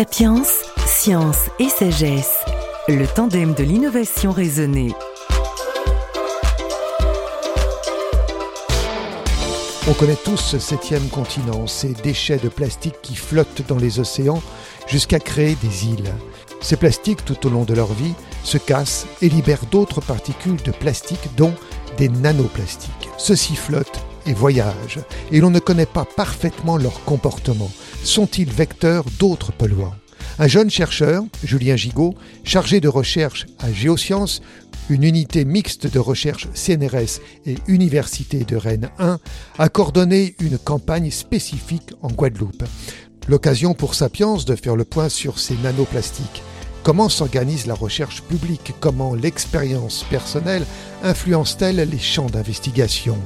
Sapiens, science et sagesse, le tandem de l'innovation raisonnée. On connaît tous ce septième continent, ces déchets de plastique qui flottent dans les océans jusqu'à créer des îles. Ces plastiques, tout au long de leur vie, se cassent et libèrent d'autres particules de plastique, dont des nanoplastiques. Ceux-ci flottent et et l'on ne connaît pas parfaitement leur comportement. Sont-ils vecteurs d'autres polluants? Un jeune chercheur, Julien Gigot, chargé de recherche à Géosciences, une unité mixte de recherche CNRS et Université de Rennes 1, a coordonné une campagne spécifique en Guadeloupe. L'occasion pour Sapiens de faire le point sur ces nanoplastiques. Comment s'organise la recherche publique? Comment l'expérience personnelle influence-t-elle les champs d'investigation?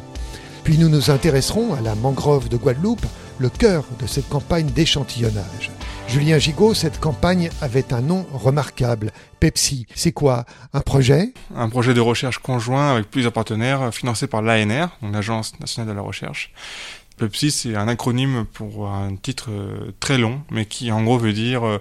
Puis nous nous intéresserons à la mangrove de Guadeloupe, le cœur de cette campagne d'échantillonnage. Julien Gigot, cette campagne avait un nom remarquable. Pepsi, c'est quoi Un projet? Un projet de recherche conjoint avec plusieurs partenaires financé par l'ANR, l'Agence nationale de la recherche. Pepsi, c'est un acronyme pour un titre euh, très long, mais qui en gros veut dire euh,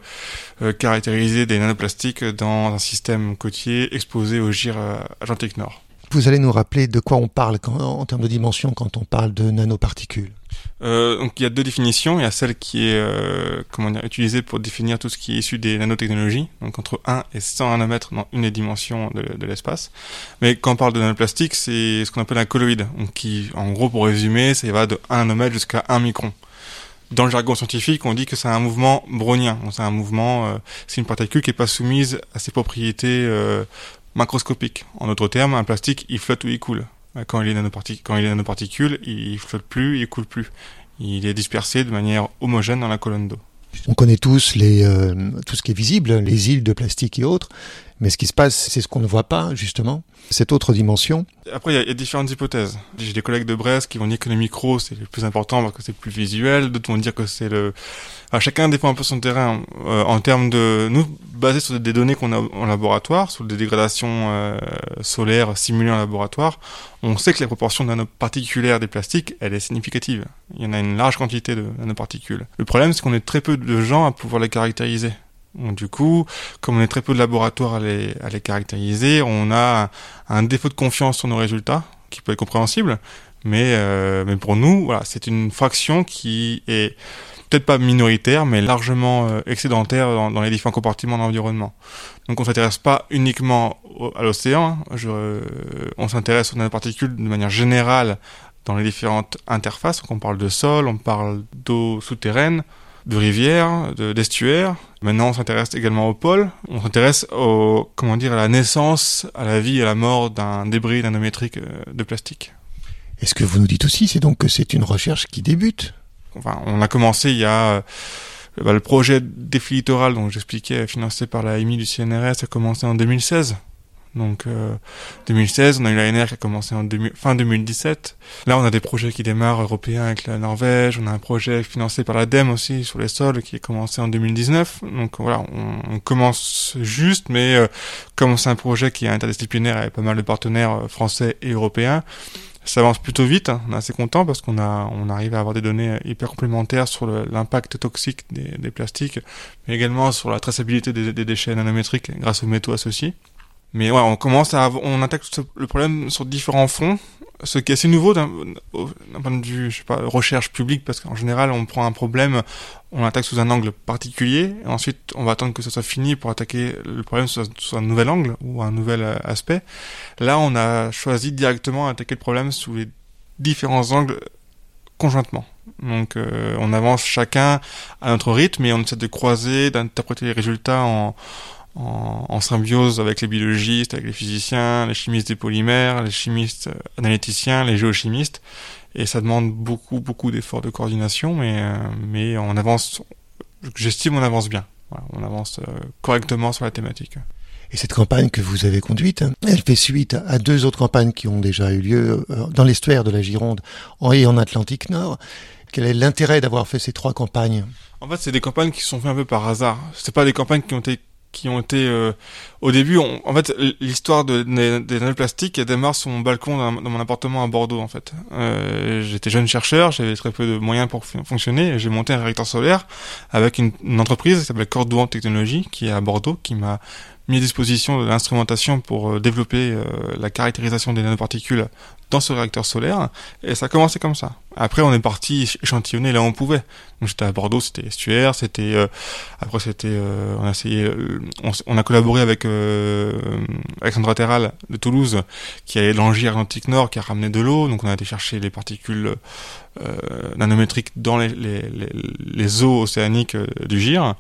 euh, caractériser des nanoplastiques dans un système côtier exposé au gire Atlantique Nord. Vous allez nous rappeler de quoi on parle en termes de dimension quand on parle de nanoparticules euh, donc il y a deux définitions. Il y a celle qui est euh, utilisée pour définir tout ce qui est issu des nanotechnologies, donc entre 1 et 100 nanomètres dans une des dimensions de, de l'espace. Mais quand on parle de nanoplastique, c'est ce qu'on appelle un colloïde, donc qui, en gros, pour résumer, ça va de 1 nanomètre jusqu'à 1 micron. Dans le jargon scientifique, on dit que c'est un mouvement brownien. C'est un mouvement, euh, c'est une particule qui n'est pas soumise à ses propriétés macroscopiques. En d'autres termes, un plastique, il flotte ou il coule. Quand il est nanoparticule, quand il est nanoparticule, il flotte plus, il coule plus. Il est dispersé de manière homogène dans la colonne d'eau. On connaît tous les, euh, tout ce qui est visible, les îles de plastique et autres, mais ce qui se passe, c'est ce qu'on ne voit pas, justement, cette autre dimension. Après, il y, a différentes hypothèses. J'ai des collègues de Brest qui vont dire que le micro, c'est le plus important parce que c'est plus visuel. D'autres vont dire que c'est le... Enfin, chacun défend un peu son terrain euh, en termes de... Nous, basés sur des données qu'on a en laboratoire, sur des dégradations euh, solaires simulées en laboratoire, on sait que la proportion nanoparticulaire des plastiques, elle est significative. Il y en a une large quantité de nanoparticules. Le problème, c'est qu'on est très peu de gens à pouvoir les caractériser. Du coup, comme on est très peu de laboratoires à les, à les caractériser, on a un, défaut de confiance sur nos résultats, qui peut être compréhensible, mais, euh, mais pour nous, voilà, c'est une fraction qui est peut-être pas minoritaire, mais largement euh, excédentaire dans, dans, les différents compartiments de l'environnement. Donc on s'intéresse pas uniquement à l'océan, hein. euh, on s'intéresse aux nanoparticules de manière générale dans les différentes interfaces. Donc on parle de sol, on parle d'eau souterraine, de rivières, d'estuaires. Maintenant, on s'intéresse également au pôle. On s'intéresse au, comment dire, à la naissance, à la vie et à la mort d'un débris nanométrique euh, de plastique. Et ce que vous nous dites aussi, c'est donc que c'est une recherche qui débute? Enfin, on a commencé il y a euh, bah, le projet défi littoral dont j'expliquais, financé par la EMI du CNRS, a commencé en 2016. Donc euh, 2016, on a eu l'ANR qui a commencé en fin 2017. Là, on a des projets qui démarrent européens avec la Norvège. On a un projet financé par l'ADEME aussi sur les sols qui a commencé en 2019. Donc voilà, on, on commence juste, mais euh, comme c'est un projet qui est interdisciplinaire avec pas mal de partenaires euh, français et européens, ça avance plutôt vite. Hein. On est assez content parce qu'on a, on arrive à avoir des données euh, hyper complémentaires sur l'impact toxique des, des, plastiques, mais également sur la traçabilité des, des déchets nanométriques grâce aux métaux associés. Mais ouais, on commence à, on attaque le problème sur différents fronts, ce qui est assez nouveau d'un point de vue, je sais pas, recherche publique, parce qu'en général, on prend un problème, on l'attaque sous un angle particulier, et ensuite, on va attendre que ça soit fini pour attaquer le problème sous, un nouvel angle ou un nouvel euh, aspect. Là, on a choisi directement d'attaquer le problème sous les différents angles conjointement. Donc, euh, on avance chacun à notre rythme et on essaie de croiser, d'interpréter les résultats en en, en, symbiose avec les biologistes, avec les physiciens, les chimistes des polymères, les chimistes euh, analyticiens, les géochimistes. Et ça demande beaucoup, beaucoup d'efforts de coordination, mais, euh, mais on avance, j'estime on avance bien. Voilà, on avance euh, correctement sur la thématique. Et cette campagne que vous avez conduite, elle fait suite à deux autres campagnes qui ont déjà eu lieu dans l'estuaire de la Gironde et en Atlantique Nord. Quel est l'intérêt d'avoir fait ces trois campagnes? En fait, c'est des campagnes qui sont faites un peu par hasard. C'est pas des campagnes qui ont été qui ont été euh, au début en fait l'histoire de, des, nanoplastiques elle démarre sur mon balcon dans, mon appartement à Bordeaux en fait. Euh, j'étais jeune chercheur j'avais très peu de moyens pour fonctionner j'ai monté un réacteur solaire avec une, entreprise qui s'appelle Cordouan Technologies qui est à Bordeaux qui m'a mis à disposition de l'instrumentation pour euh, développer euh, la caractérisation des nanoparticules dans ce réacteur solaire. Et ça a commencé comme ça. Après, on est parti échantillonner là où on pouvait. Donc j'étais à Bordeaux, c'était estuaire, c'était euh, après c'était on a essayé, on, a collaboré avec Alexandra Terral de Toulouse qui a l'Angie Atlantique Nord qui a ramené de l'eau. Donc on a été chercher les particules nanométriques dans les, les, les, les eaux océaniques du GIR.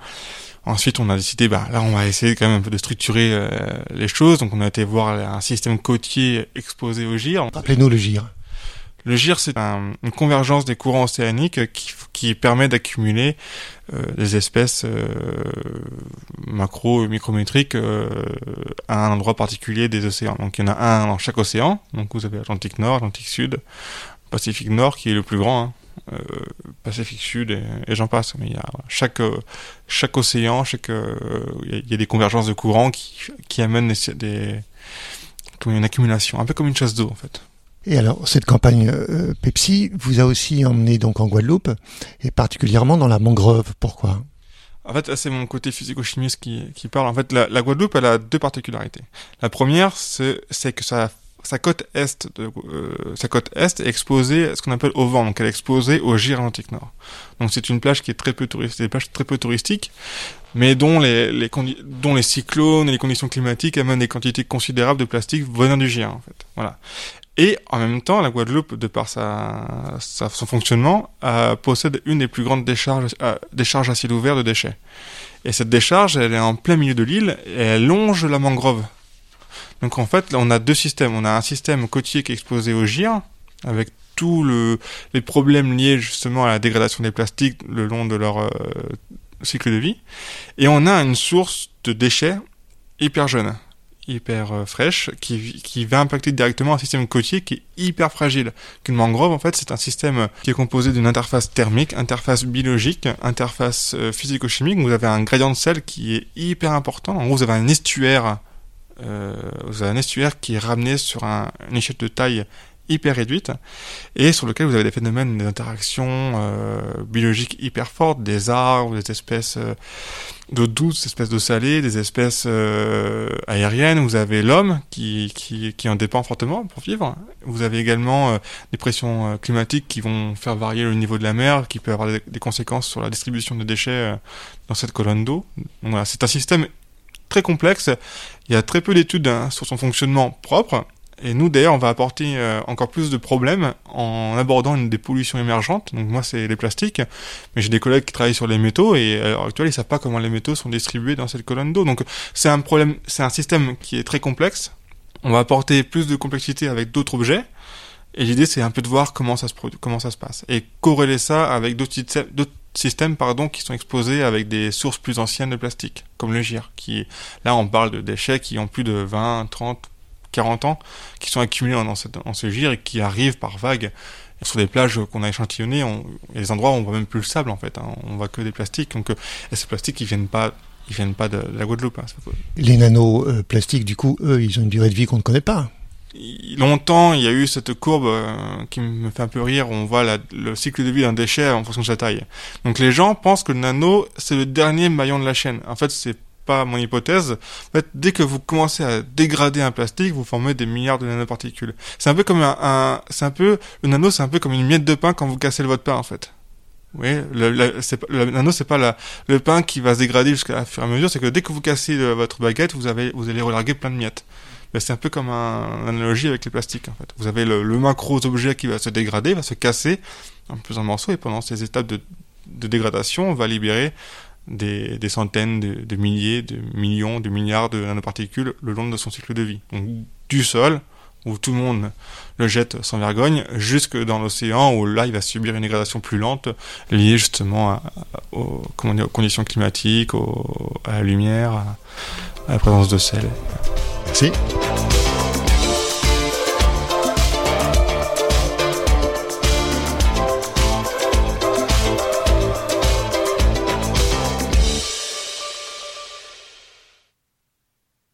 Ensuite, on a décidé, bah là, on va essayer quand même un peu de structurer euh, les choses. Donc, on a été voir un système côtier exposé au GIR. Rappelez-nous le GIR. Le GIR, c'est une convergence des courants océaniques qui, qui permet d'accumuler euh, des espèces euh, macro micrométriques euh, à un endroit particulier des océans. Donc, il y en a un dans chaque océan. Donc, vous avez Atlantique Nord, Atlantique Sud, Pacifique Nord, qui est le plus grand. Hein. Euh, Pacifique Sud et, j'en passe. Mais il y a chaque euh, chaque océan, chaque euh, il y, a des convergences de courants qui qui amènent des, des une accumulation, un peu comme une chasse d'eau en fait. Et alors, cette campagne Pepsi vous a aussi emmené donc en Guadeloupe, et particulièrement dans la mangrove. Pourquoi? En fait, c'est mon côté physico-chimiste qui, qui parle. En fait, la, la, Guadeloupe, elle a deux particularités. La première, c'est que ça sa côte est, de, euh, est est exposée à ce qu'on appelle au vent, donc elle est exposée au Gir Atlantique Nord. Donc c'est une plage qui est très peu touristique, des très peu touristiques, mais dont les, cyclones et les conditions climatiques amènent des quantités considérables de plastique venant du Gir en fait. Voilà. Et en même temps, la Guadeloupe, de par son fonctionnement, euh, possède une des plus grandes décharges, euh, décharges à ciel ouvert de déchets. Et cette décharge, elle est en plein milieu de l'île et elle longe la mangrove. Donc en fait, on a deux systèmes. On a un système côtier qui est exposé au GIR, avec tous le, les problèmes liés justement à la dégradation des plastiques le long de leur euh, cycle de vie. Et on a une source de déchets hyper jeune, hyper euh, fraîche, qui, va impacter directement un système côtier qui est hyper fragile. Qu'une mangrove, en fait, c'est un système qui est composé d'une interface thermique, interface biologique, interface euh, physico-chimique. Vous avez un gradient de sel qui est hyper important. En gros, vous avez un estuaire vous avez un estuaire qui est ramené sur un, une échelle de taille hyper réduite et sur lequel vous avez des phénomènes d'interactions euh, biologiques hyper fortes, des arbres, des espèces euh, d'eau douce, des espèces d'eau salée, des espèces euh, aériennes. Vous avez l'homme qui, qui, qui en dépend fortement pour vivre. Vous avez également euh, des pressions climatiques qui vont faire varier le niveau de la mer, qui peut avoir des, des conséquences sur la distribution de déchets dans cette colonne d'eau. Voilà, c'est un système très complexe. Il y a très peu d'études hein, sur son fonctionnement propre. Et nous, d'ailleurs, on va apporter euh, encore plus de problèmes en abordant une des pollutions émergentes. Donc moi, c'est les plastiques, mais j'ai des collègues qui travaillent sur les métaux et à l'heure actuelle, ils savent pas comment les métaux sont distribués dans cette colonne d'eau. Donc c'est un problème, c'est un système qui est très complexe. On va apporter plus de complexité avec d'autres objets. Et l'idée, c'est un peu de voir comment ça se comment ça se passe, et corréler ça avec d'autres systèmes pardon, qui sont exposés avec des sources plus anciennes de plastique, comme le GIR. Qui, là, on parle de déchets qui ont plus de 20, 30, 40 ans, qui sont accumulés dans, cette, dans ce GIR et qui arrivent par vagues. sur des plages qu'on a échantillonnées, on, il y a des endroits où on voit même plus le sable en fait, hein, on voit que des plastiques. Donc, euh, et ces plastiques, ils viennent pas, ils viennent pas de, la Guadeloupe. Hein, Les nanoplastiques, du coup, eux, ils ont une durée de vie qu'on ne connaît pas longtemps, il y a eu cette courbe euh, qui me fait un peu rire, où on voit la, le cycle de vie d'un déchet en fonction de sa taille. Donc les gens pensent que le nano, c'est le dernier maillon de la chaîne. En fait, c'est pas mon hypothèse. En fait, dès que vous commencez à dégrader un plastique, vous formez des milliards de nanoparticules. C'est un peu comme un, c'est un peu, le nano, c'est un peu comme une miette de pain quand vous cassez votre pain, en fait. Oui, le, le, nano, c'est pas la, le pain qui va se dégrader jusqu'à fur et à mesure, c'est que dès que vous cassez votre baguette, vous avez, vous allez relarguer plein de miettes c'est un peu comme un, une analogie avec les plastiques en fait. Vous avez le, le macro objet qui va se dégrader, va se casser en plusieurs morceaux et pendant ces étapes de, de dégradation, on va libérer des, des centaines de, de, milliers, de millions, de milliards de nanoparticules le long de son cycle de vie. Donc du sol, où tout le monde le jette sans vergogne, jusque dans l'océan où là il va subir une dégradation plus lente liée justement à, aux, comment dire, aux, conditions climatiques, au, à la lumière, à la présence de sel. ¿Sí?